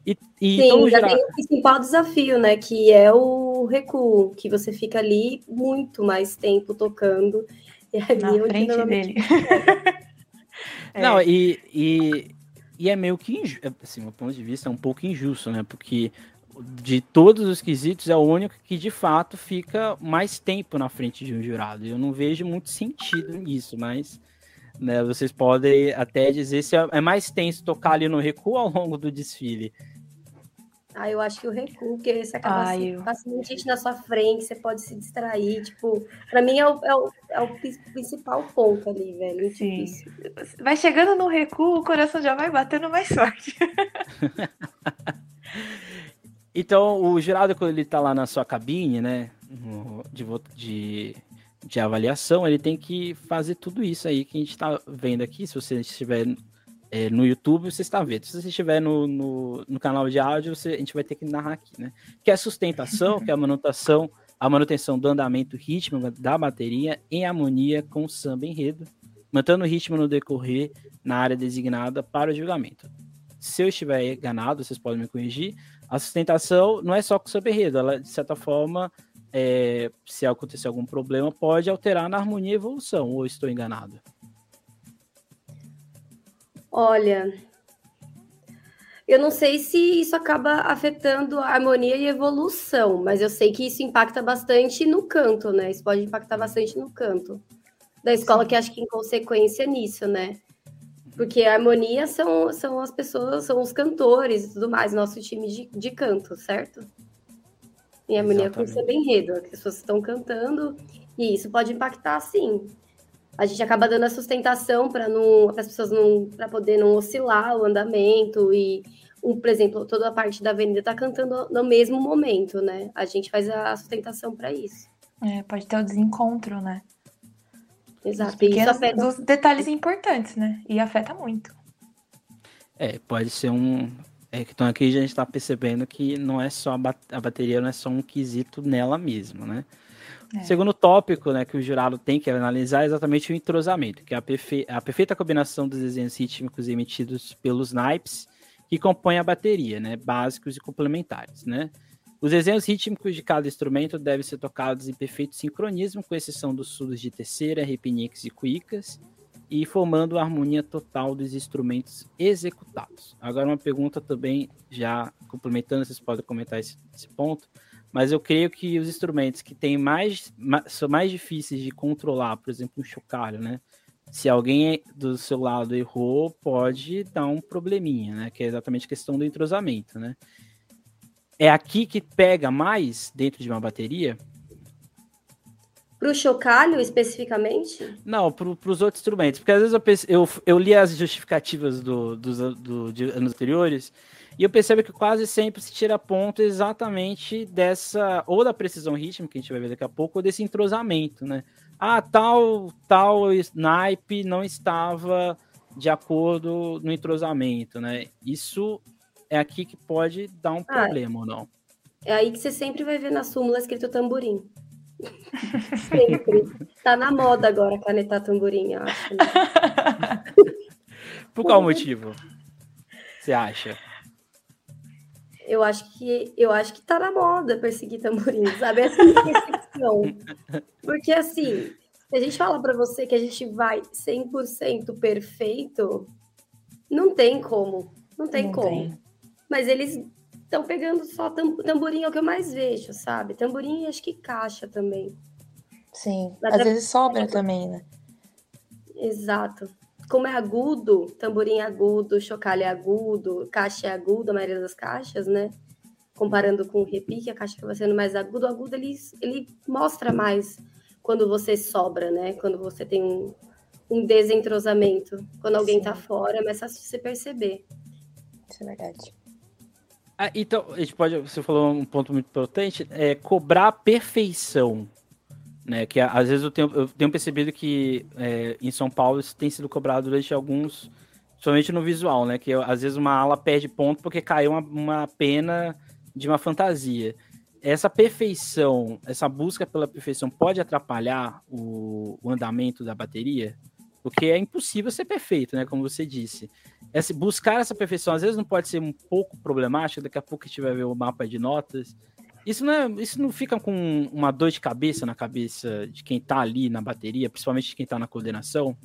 E, e Sim, então, já jurado... tem o principal desafio, né? Que é o recuo, que você fica ali muito mais tempo tocando. E ali Na é frente dele. Não, é. e, e, e é meio que, injusto, assim, meu ponto de vista, é um pouco injusto, né? Porque de todos os quesitos é o único que de fato fica mais tempo na frente de um jurado. Eu não vejo muito sentido nisso, mas né, vocês podem até dizer se é, mais tenso tocar ali no recuo ao longo do desfile. Ah, eu acho que o recuo, porque você acaba Ai, assim, eu... passando gente na sua frente, você pode se distrair. Tipo, pra mim é o, é o, é o principal ponto ali, velho. Sim. Difícil. Vai chegando no recuo, o coração já vai batendo mais forte. então, o jurado, quando ele tá lá na sua cabine, né, de, de, de avaliação, ele tem que fazer tudo isso aí que a gente tá vendo aqui. Se você estiver é, no YouTube você está vendo. Se você estiver no, no, no, canal de áudio, você, a gente vai ter que narrar aqui, né? Que é a sustentação, que é a manutenção, a manutenção do andamento ritmo da bateria em harmonia com o samba enredo, mantendo o ritmo no decorrer na área designada para o julgamento. Se eu estiver enganado, vocês podem me corrigir. A sustentação não é só com o samba enredo, ela, de certa forma, é, se acontecer algum problema, pode alterar na harmonia e evolução, ou estou enganado? Olha, eu não sei se isso acaba afetando a harmonia e evolução, mas eu sei que isso impacta bastante no canto, né? Isso pode impactar bastante no canto da escola, que acho que em consequência nisso, né? Porque a harmonia são, são as pessoas, são os cantores e tudo mais, nosso time de, de canto, certo? E a harmonia com bem enredo, as pessoas estão cantando, e isso pode impactar sim a gente acaba dando a sustentação para não as pessoas não para poder não oscilar o andamento e um, por exemplo, toda a parte da avenida está cantando no mesmo momento, né? A gente faz a sustentação para isso. É, pode ter o desencontro, né? Exato. Pequenos, afeta... Dos detalhes importantes, né? E afeta muito. É, pode ser um. É, então aqui a gente está percebendo que não é só a, bat... a bateria, não é só um quesito nela mesmo, né? É. Segundo tópico né, que o jurado tem que analisar é exatamente o entrosamento, que é a, perfe a perfeita combinação dos desenhos rítmicos emitidos pelos naipes que compõem a bateria, né, básicos e complementares. Né? Os desenhos rítmicos de cada instrumento devem ser tocados em perfeito sincronismo, com exceção dos surdos de terceira, repiniques e cuicas, e formando a harmonia total dos instrumentos executados. Agora uma pergunta também, já complementando, vocês podem comentar esse, esse ponto, mas eu creio que os instrumentos que têm mais, mais, são mais difíceis de controlar, por exemplo, um chocalho, né? Se alguém do seu lado errou, pode dar um probleminha, né? Que é exatamente a questão do entrosamento, né? É aqui que pega mais dentro de uma bateria? Para o chocalho especificamente? Não, para os outros instrumentos. Porque às vezes eu, eu, eu li as justificativas do, do, do, de anos anteriores e eu percebo que quase sempre se tira ponto exatamente dessa, ou da precisão rítmica, que a gente vai ver daqui a pouco, ou desse entrosamento, né? Ah, tal, tal snipe não estava de acordo no entrosamento, né? Isso é aqui que pode dar um ah, problema ou não. É aí que você sempre vai ver na súmula escrito tamborim. Sempre. tá na moda agora canetar tamborim, eu acho. Né? Por qual motivo? Você acha? Eu acho que eu acho que tá na moda perseguir tamborim, sabe? Essa é Porque assim, se a gente fala para você que a gente vai 100% perfeito, não tem como. Não tem não como. Tem. Mas eles estão pegando só tamborim, é o que eu mais vejo, sabe? Tamborim e acho que caixa também. Sim, Mas às é... vezes sobra também, né? Exato. Como é agudo, tamborim é agudo, chocalho é agudo, caixa é agudo, a maioria das caixas, né? Comparando com o repique, a caixa que vai sendo mais agudo, o agudo ele, ele mostra mais quando você sobra, né? Quando você tem um, um desentrosamento. Quando alguém Sim. tá fora, é mais fácil você perceber. Isso é verdade. Ah, então, a gente pode. Você falou um ponto muito importante, é cobrar a perfeição. Né, que às vezes eu tenho, eu tenho percebido que é, em São Paulo isso tem sido cobrado durante alguns, somente no visual, né? Que às vezes uma ala perde ponto porque caiu uma, uma pena de uma fantasia. Essa perfeição, essa busca pela perfeição pode atrapalhar o, o andamento da bateria? Porque é impossível ser perfeito, né? Como você disse. Esse, buscar essa perfeição às vezes não pode ser um pouco problemático, daqui a pouco a gente vai ver o mapa de notas. Isso não, é, isso não fica com uma dor de cabeça na cabeça de quem tá ali na bateria, principalmente de quem tá na coordenação?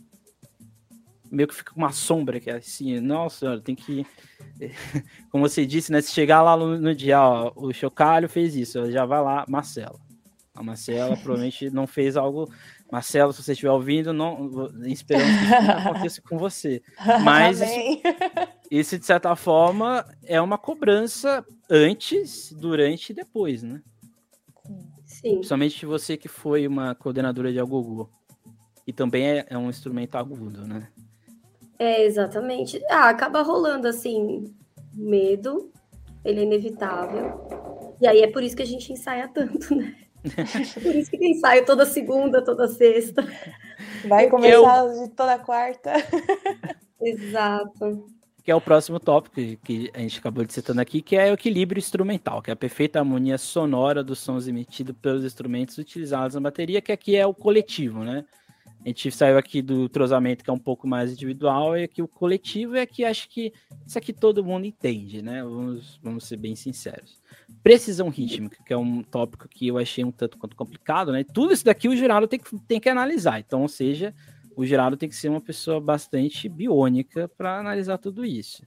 Meio que fica com uma sombra que é assim, nossa, tem que. Como você disse, né? Se chegar lá no, no dia, ó, o Chocalho fez isso, já vai lá, Marcela. A Marcela provavelmente não fez algo Marcelo, se você estiver ouvindo, não esperamos que isso não aconteça com você. Mas isso, isso, de certa forma, é uma cobrança antes, durante e depois, né? Sim. Principalmente você que foi uma coordenadora de agogo. E também é, é um instrumento agudo, né? É, exatamente. Ah, acaba rolando, assim, medo. Ele é inevitável. E aí é por isso que a gente ensaia tanto, né? Por isso que tem ensaio toda segunda, toda sexta. Vai começar eu... de toda quarta. Exato. Que é o próximo tópico que a gente acabou de citando aqui, que é o equilíbrio instrumental, que é a perfeita harmonia sonora dos sons emitidos pelos instrumentos utilizados na bateria, que aqui é o coletivo, né? A gente saiu aqui do trozamento, que é um pouco mais individual, e aqui o coletivo é que acho que isso aqui todo mundo entende, né? Vamos, vamos ser bem sinceros. Precisão rítmica, que é um tópico que eu achei um tanto quanto complicado, né? Tudo isso daqui o Geraldo tem que, tem que analisar. Então, ou seja, o Geraldo tem que ser uma pessoa bastante biônica para analisar tudo isso.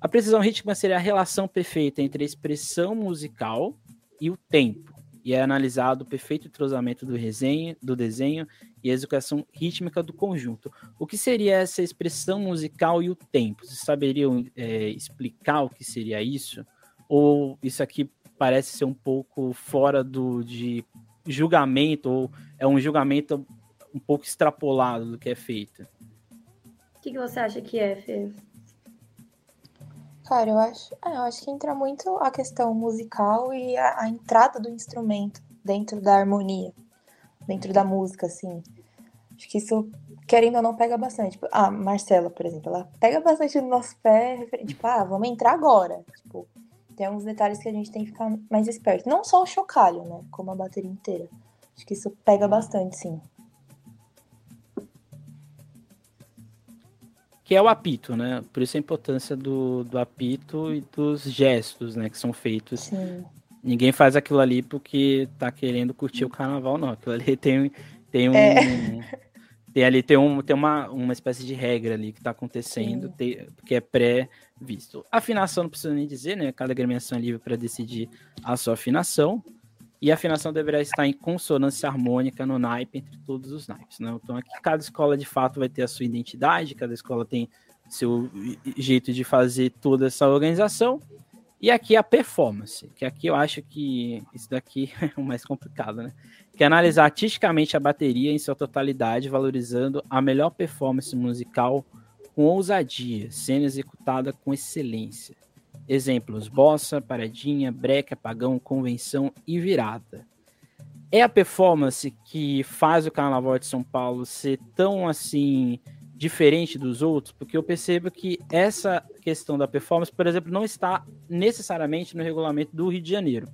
A precisão rítmica seria a relação perfeita entre a expressão musical e o tempo. E é analisado o perfeito entrosamento do, resenho, do desenho e a execução rítmica do conjunto. O que seria essa expressão musical e o tempo? Vocês saberiam é, explicar o que seria isso? Ou isso aqui parece ser um pouco fora do de julgamento, ou é um julgamento um pouco extrapolado do que é feito? O que, que você acha que é, Fê? Cara, eu acho, é, eu acho que entra muito a questão musical e a, a, entrada do instrumento dentro da harmonia, dentro da música, assim. Acho que isso, querendo ou não, pega bastante. Tipo, a Marcela, por exemplo, ela pega bastante no nosso pé, tipo, ah, vamos entrar agora. Tipo, tem alguns detalhes que a gente tem que ficar mais esperto. Não só o chocalho, né? Como a bateria inteira. Acho que isso pega bastante, sim. Que é o apito, né? Por isso a importância do, do apito e dos gestos, né? Que são feitos. Sim. Ninguém faz aquilo ali porque tá querendo curtir o carnaval, não. Aquilo ali tem, tem um. É. Tem ali tem, um, tem uma, uma espécie de regra ali que está acontecendo, tem, que é pré-visto. Afinação não precisa nem dizer, né? Cada agremiação é livre para decidir a sua afinação. E a afinação deverá estar em consonância harmônica no naipe entre todos os naipes. Né? Então aqui cada escola de fato vai ter a sua identidade, cada escola tem seu jeito de fazer toda essa organização. E aqui a performance, que aqui eu acho que isso daqui é o mais complicado, né? Que é analisar artisticamente a bateria em sua totalidade, valorizando a melhor performance musical com ousadia, sendo executada com excelência. Exemplos: bossa, paradinha, breca, pagão, convenção e virada. É a performance que faz o Carnaval de São Paulo ser tão assim diferente dos outros, porque eu percebo que essa questão da performance, por exemplo, não está necessariamente no regulamento do Rio de Janeiro.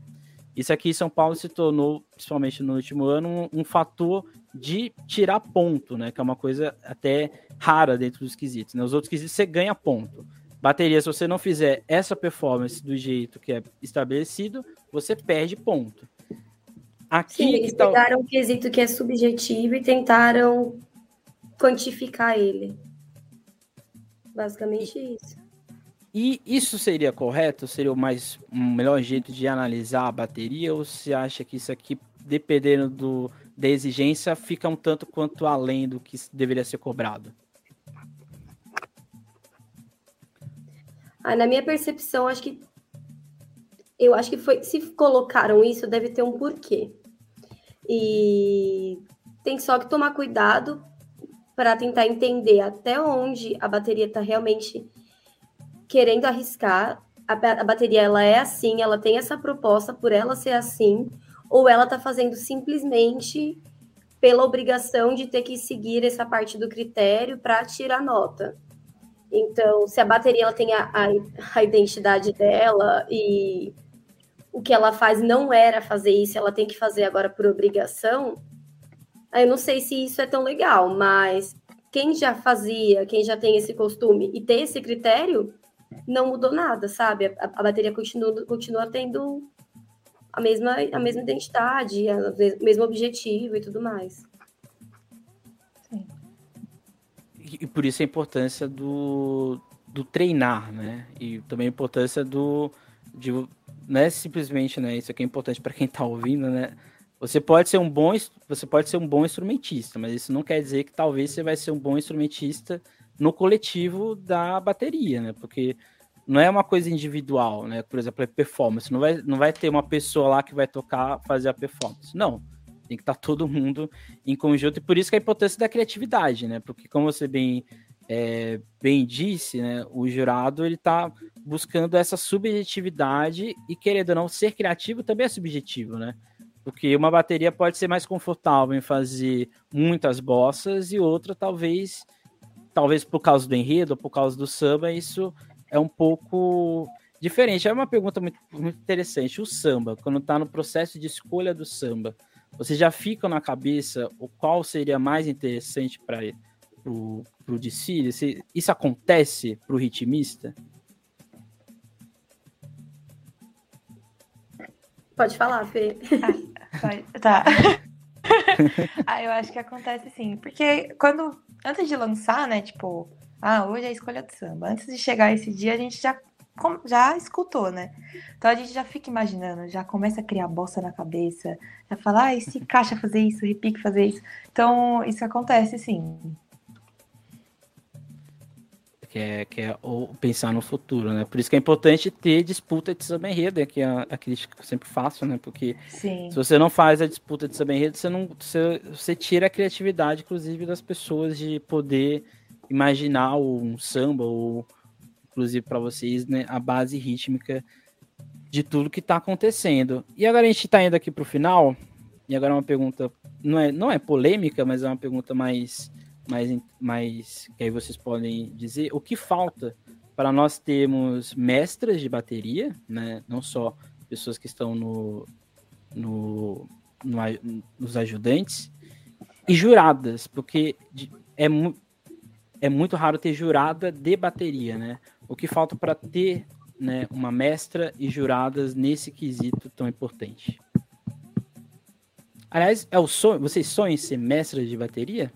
Isso aqui em São Paulo se tornou, principalmente no último ano, um, um fator de tirar ponto, né? Que é uma coisa até rara dentro dos quesitos. Né? Os outros quesitos você ganha ponto. Bateria, se você não fizer essa performance do jeito que é estabelecido, você perde ponto. Aqui Sim, eles tá... pegaram um quesito que é subjetivo e tentaram quantificar ele. Basicamente isso. E isso seria correto? Seria o mais um melhor jeito de analisar a bateria? Ou você acha que isso aqui, dependendo do, da exigência, fica um tanto quanto além do que deveria ser cobrado? Ah, na minha percepção, acho que eu acho que foi se colocaram isso deve ter um porquê e tem só que tomar cuidado para tentar entender até onde a bateria está realmente querendo arriscar. A, a, bateria ela é assim, ela tem essa proposta por ela ser assim, ou ela está fazendo simplesmente pela obrigação de ter que seguir essa parte do critério para tirar nota. Então, se a bateria ela tem a, a, a identidade dela e o que ela faz não era fazer isso, ela tem que fazer agora por obrigação, eu não sei se isso é tão legal, mas quem já fazia, quem já tem esse costume e tem esse critério, não mudou nada, sabe? A, a bateria continua, continua tendo a mesma, a mesma identidade, o mesmo objetivo e tudo mais. E por isso a importância do, do treinar, né? E também a importância do. De, não é simplesmente, né? Isso aqui é importante para quem está ouvindo, né? Você pode ser um bom, você pode ser um bom instrumentista, mas isso não quer dizer que talvez você vai ser um bom instrumentista no coletivo da bateria, né? Porque não é uma coisa individual, né? Por exemplo, é performance. Não vai, não vai ter uma pessoa lá que vai tocar, fazer a performance. Não. Tem que estar tá todo mundo em conjunto. E por isso que a importância da criatividade, né? Porque como você bem, é, bem disse, né? O jurado, ele está buscando essa subjetividade e, querendo ou não, ser criativo também é subjetivo, né? Porque uma bateria pode ser mais confortável em fazer muitas bossas e outra talvez talvez por causa do enredo, ou por causa do samba, isso é um pouco diferente. É uma pergunta muito, muito interessante. O samba, quando está no processo de escolha do samba, você já fica na cabeça o qual seria mais interessante para o desfile? Isso acontece para o ritmista? Pode falar, Fê. Ah, tá. ah, eu acho que acontece sim. Porque quando. Antes de lançar, né? Tipo, ah, hoje é a escolha do samba. Antes de chegar esse dia, a gente já, já escutou, né? Então a gente já fica imaginando, já começa a criar bosta na cabeça, já fala, ah, e se caixa fazer isso, repique fazer isso. Então, isso acontece sim que é, que é o pensar no futuro, né? Por isso que é importante ter disputa de samba enredo, é que a, a crítica que eu sempre faço, né? Porque Sim. se você não faz a disputa de samba enredo, você não você, você tira a criatividade, inclusive, das pessoas de poder imaginar um samba ou inclusive para vocês, né, a base rítmica de tudo que está acontecendo. E agora a gente está indo aqui para o final. E agora uma pergunta não é não é polêmica, mas é uma pergunta mais mais, mais que aí vocês podem dizer o que falta para nós termos mestras de bateria, né? Não só pessoas que estão no, no, no nos ajudantes e juradas, porque é, mu é muito raro ter jurada de bateria, né? O que falta para ter né, uma mestra e juradas nesse quesito tão importante? Aliás, é o sonho, vocês sonham em ser mestras de bateria?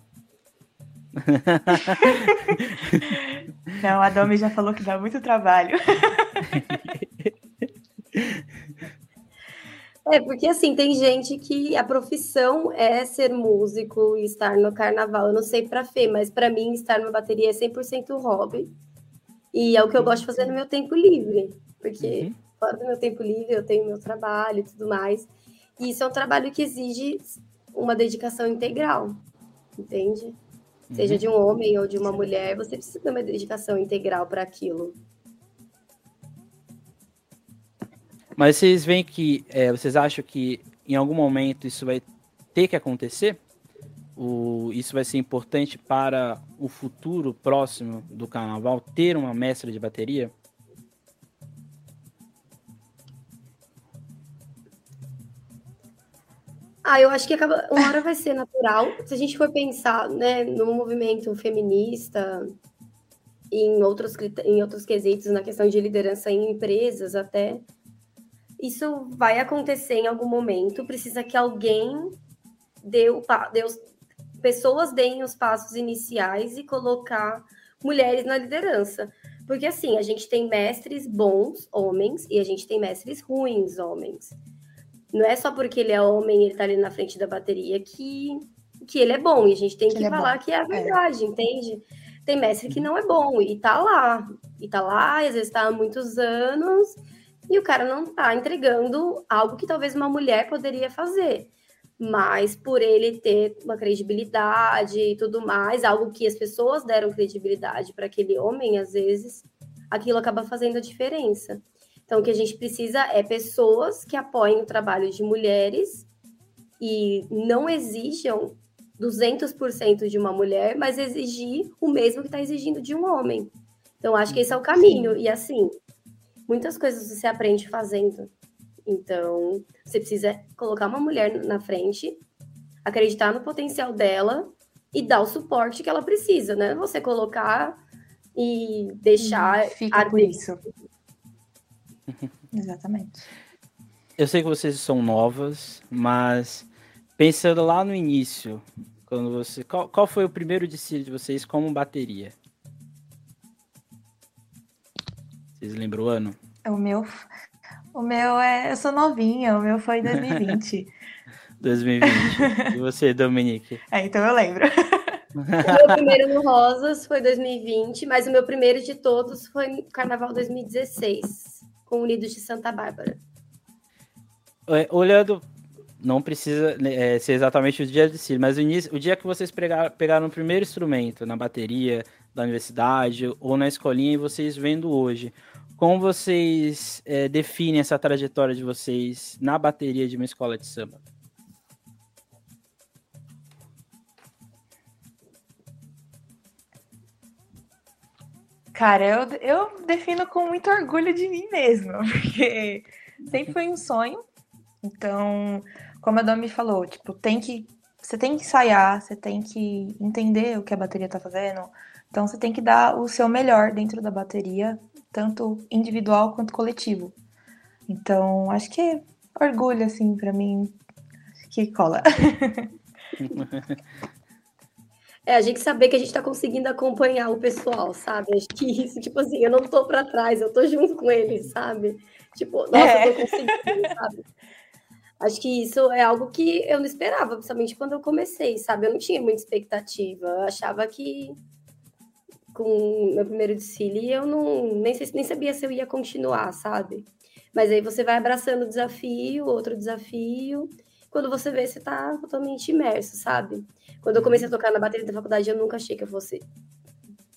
Não, a Domi já falou que dá muito trabalho. É, porque assim, tem gente que a profissão é ser músico e estar no carnaval. Eu não sei pra Fê, mas para mim estar numa bateria é 100% hobby. E é o que eu gosto de fazer no meu tempo livre. Porque uhum. fora do meu tempo livre eu tenho meu trabalho e tudo mais. E isso é um trabalho que exige uma dedicação integral, entende? Uhum. Seja de um homem ou de uma mulher, você precisa de uma dedicação integral para aquilo. Mas vocês veem que é, vocês acham que em algum momento isso vai ter que acontecer? O, isso vai ser importante para o futuro próximo do carnaval ter uma mestra de bateria? Ah, eu acho que acaba, uma hora vai ser natural. Se a gente for pensar né, no movimento feminista, em outros, em outros quesitos, na questão de liderança em empresas até, isso vai acontecer em algum momento. Precisa que alguém dê, o, dê os, pessoas deem os passos iniciais e colocar mulheres na liderança. Porque assim, a gente tem mestres bons homens e a gente tem mestres ruins homens. Não é só porque ele é homem e ele tá ali na frente da bateria que, que ele é bom. E a gente tem que, que é falar é que é a verdade, é. entende? Tem mestre que não é bom e tá lá. E tá lá, às vezes tá há muitos anos e o cara não está entregando algo que talvez uma mulher poderia fazer. Mas por ele ter uma credibilidade e tudo mais, algo que as pessoas deram credibilidade para aquele homem, às vezes, aquilo acaba fazendo a diferença. Então, o que a gente precisa é pessoas que apoiem o trabalho de mulheres e não exijam 200% de uma mulher, mas exigir o mesmo que está exigindo de um homem. Então, acho que esse é o caminho. E assim, muitas coisas você aprende fazendo. Então, você precisa colocar uma mulher na frente, acreditar no potencial dela e dar o suporte que ela precisa, né? Você colocar e deixar. Fica por isso. Exatamente. Eu sei que vocês são novas, mas pensando lá no início, quando você, qual, qual foi o primeiro desfile de vocês como bateria? Vocês lembram o ano? O meu, o meu é. Eu sou novinha, o meu foi em 2020. 2020. e você, Dominique? É, então eu lembro. O meu primeiro no Rosas foi 2020, mas o meu primeiro de todos foi no Carnaval 2016, com Unidos de Santa Bárbara. É, olhando, não precisa né, é, ser exatamente o dia de si, mas o, início, o dia que vocês pegaram, pegaram o primeiro instrumento na bateria da universidade ou na escolinha e vocês vendo hoje, como vocês é, definem essa trajetória de vocês na bateria de uma escola de samba? Cara, eu, eu defino com muito orgulho de mim mesma, porque sempre foi um sonho. Então, como a Domi falou, tipo, tem que. Você tem que ensaiar, você tem que entender o que a bateria tá fazendo. Então você tem que dar o seu melhor dentro da bateria tanto individual quanto coletivo. Então, acho que é orgulho, assim, para mim, que cola. É, a gente saber que a gente está conseguindo acompanhar o pessoal, sabe? Acho que isso, tipo assim, eu não tô para trás, eu tô junto com eles, sabe? Tipo, nossa, é. eu tô conseguindo, sabe? Acho que isso é algo que eu não esperava, principalmente quando eu comecei, sabe? Eu não tinha muita expectativa, eu achava que com meu primeiro desfile, eu não nem, sei, nem sabia se eu ia continuar, sabe? Mas aí você vai abraçando o desafio, outro desafio. Quando você vê, você tá totalmente imerso, sabe? Quando eu comecei a tocar na bateria da faculdade, eu nunca achei que eu fosse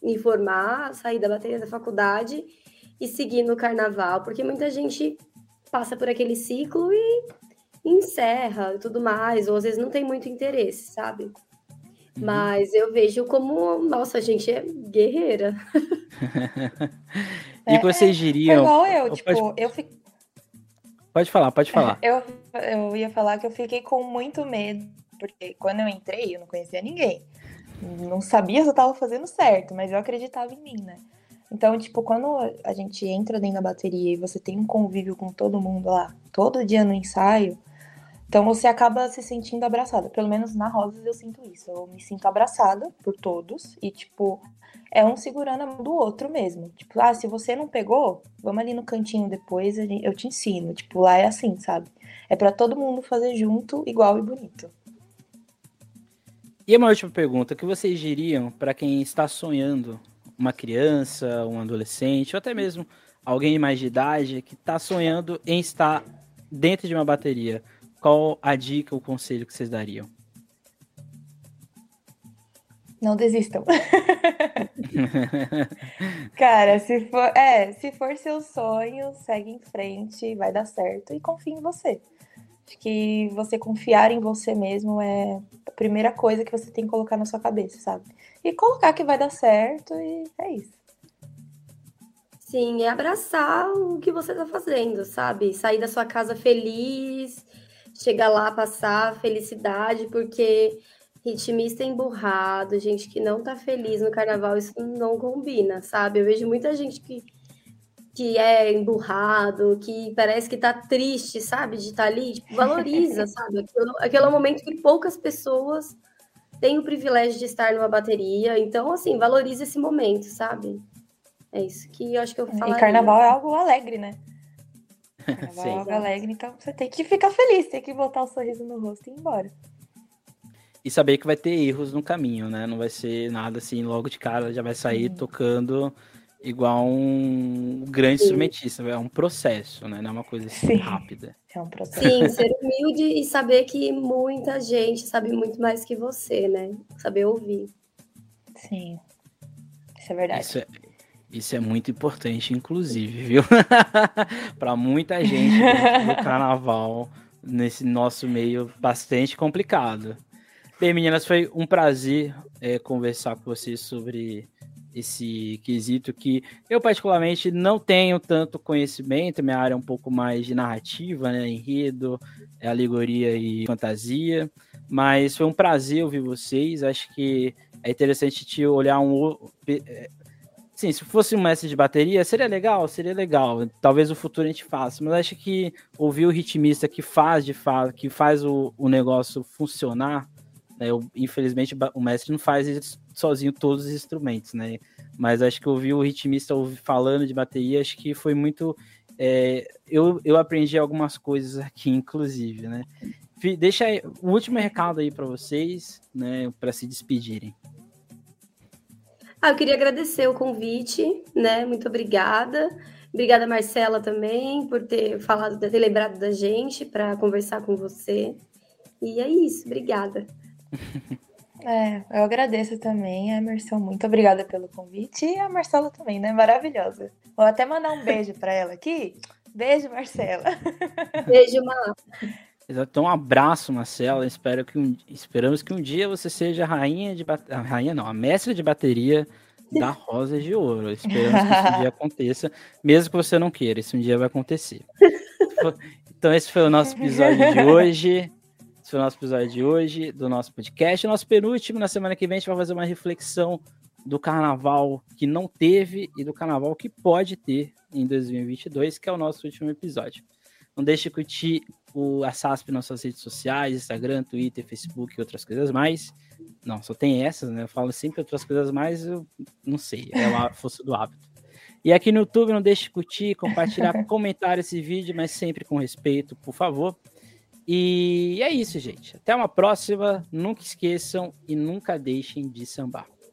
me formar, sair da bateria da faculdade e seguir no carnaval, porque muita gente passa por aquele ciclo e encerra e tudo mais, ou às vezes não tem muito interesse, sabe? Uhum. Mas eu vejo como, nossa, a gente é guerreira. e é, vocês diriam. igual eu, tipo, pode... eu fiquei. Pode falar, pode falar. Eu, eu ia falar que eu fiquei com muito medo, porque quando eu entrei, eu não conhecia ninguém. Não sabia se eu tava fazendo certo, mas eu acreditava em mim, né? Então, tipo, quando a gente entra dentro da bateria e você tem um convívio com todo mundo lá, todo dia no ensaio, Então você acaba se sentindo abraçada. Pelo menos na Rosas eu sinto isso. Eu me sinto abraçada por todos e, tipo, é um segurando a mão do outro mesmo. Tipo, ah, se você não pegou, vamos ali no cantinho depois, eu te ensino. Tipo, lá é assim, sabe? É para todo mundo fazer junto, igual e bonito. E uma última pergunta: o que vocês diriam para quem está sonhando, uma criança, um adolescente, ou até mesmo alguém mais de idade que está sonhando em estar dentro de uma bateria? Qual a dica, o conselho que vocês dariam? Não desistam. Cara, se for, é, se for seu sonho, segue em frente, vai dar certo e confie em você. Acho que você confiar em você mesmo é a primeira coisa que você tem que colocar na sua cabeça, sabe? E colocar que vai dar certo e é isso. Sim, é abraçar o que você tá fazendo, sabe? Sair da sua casa feliz, chegar lá, passar felicidade, porque ritmista emburrado, gente que não tá feliz no carnaval, isso não combina, sabe? Eu vejo muita gente que, que é emburrado, que parece que tá triste, sabe? De estar tá ali, tipo, valoriza, sabe? Aquilo, aquele é um momento que poucas pessoas têm o privilégio de estar numa bateria, então, assim, valoriza esse momento, sabe? É isso que eu acho que eu falo. E carnaval é algo alegre, né? Carnaval é algo alegre, então você tem que ficar feliz, tem que botar o um sorriso no rosto e ir embora. E saber que vai ter erros no caminho, né? Não vai ser nada assim, logo de cara já vai sair tocando igual um grande Sim. instrumentista. É um processo, né? Não é uma coisa assim, rápida. É um processo. Sim, ser humilde e saber que muita gente sabe muito mais que você, né? Saber ouvir. Sim. Isso é verdade. Isso é, isso é muito importante, inclusive, viu? para muita gente no carnaval, nesse nosso meio bastante complicado. Bem, meninas, foi um prazer é, conversar com vocês sobre esse quesito que eu particularmente não tenho tanto conhecimento, minha área é um pouco mais de narrativa, né, enredo, alegoria e fantasia, mas foi um prazer ouvir vocês, acho que é interessante te olhar um é, Sim, se fosse um mestre de bateria, seria legal, seria legal. Talvez o futuro a gente faça, mas acho que ouvir o ritmista que faz de fato, que faz o, o negócio funcionar, né? Eu, infelizmente o mestre não faz sozinho todos os instrumentos, né? Mas acho que ouvir o ritmista falando de bateria, acho que foi muito. É, eu, eu aprendi algumas coisas aqui, inclusive, né? Deixa aí, um último recado aí para vocês, né? Para se despedirem. Ah, eu queria agradecer o convite, né? Muito obrigada. Obrigada, Marcela, também, por ter falado, ter lembrado da gente para conversar com você. E é isso, obrigada. É, eu agradeço também, Emerson. Muito obrigada pelo convite. E a Marcela também, né? Maravilhosa. Vou até mandar um beijo para ela aqui. Beijo, Marcela. Beijo, Má. Então, um abraço, Marcela. Espero que um, esperamos que um dia você seja a rainha de a rainha não, a mestra de bateria da Rosa de Ouro. Esperamos que esse dia aconteça, mesmo que você não queira. Esse um dia vai acontecer. Então, esse foi o nosso episódio de hoje. Esse foi o nosso episódio de hoje do nosso podcast. Nosso penúltimo, na semana que vem, a gente vai fazer uma reflexão do carnaval que não teve e do carnaval que pode ter em 2022, que é o nosso último episódio. Não deixe de curtir o, a SASP nas suas redes sociais, Instagram, Twitter, Facebook e outras coisas mais. Não, só tem essas, né? Eu falo sempre outras coisas mais, eu não sei, é a força do hábito. E aqui no YouTube, não deixe de curtir, compartilhar, comentar esse vídeo, mas sempre com respeito, por favor. E é isso, gente. Até uma próxima. Nunca esqueçam e nunca deixem de sambar.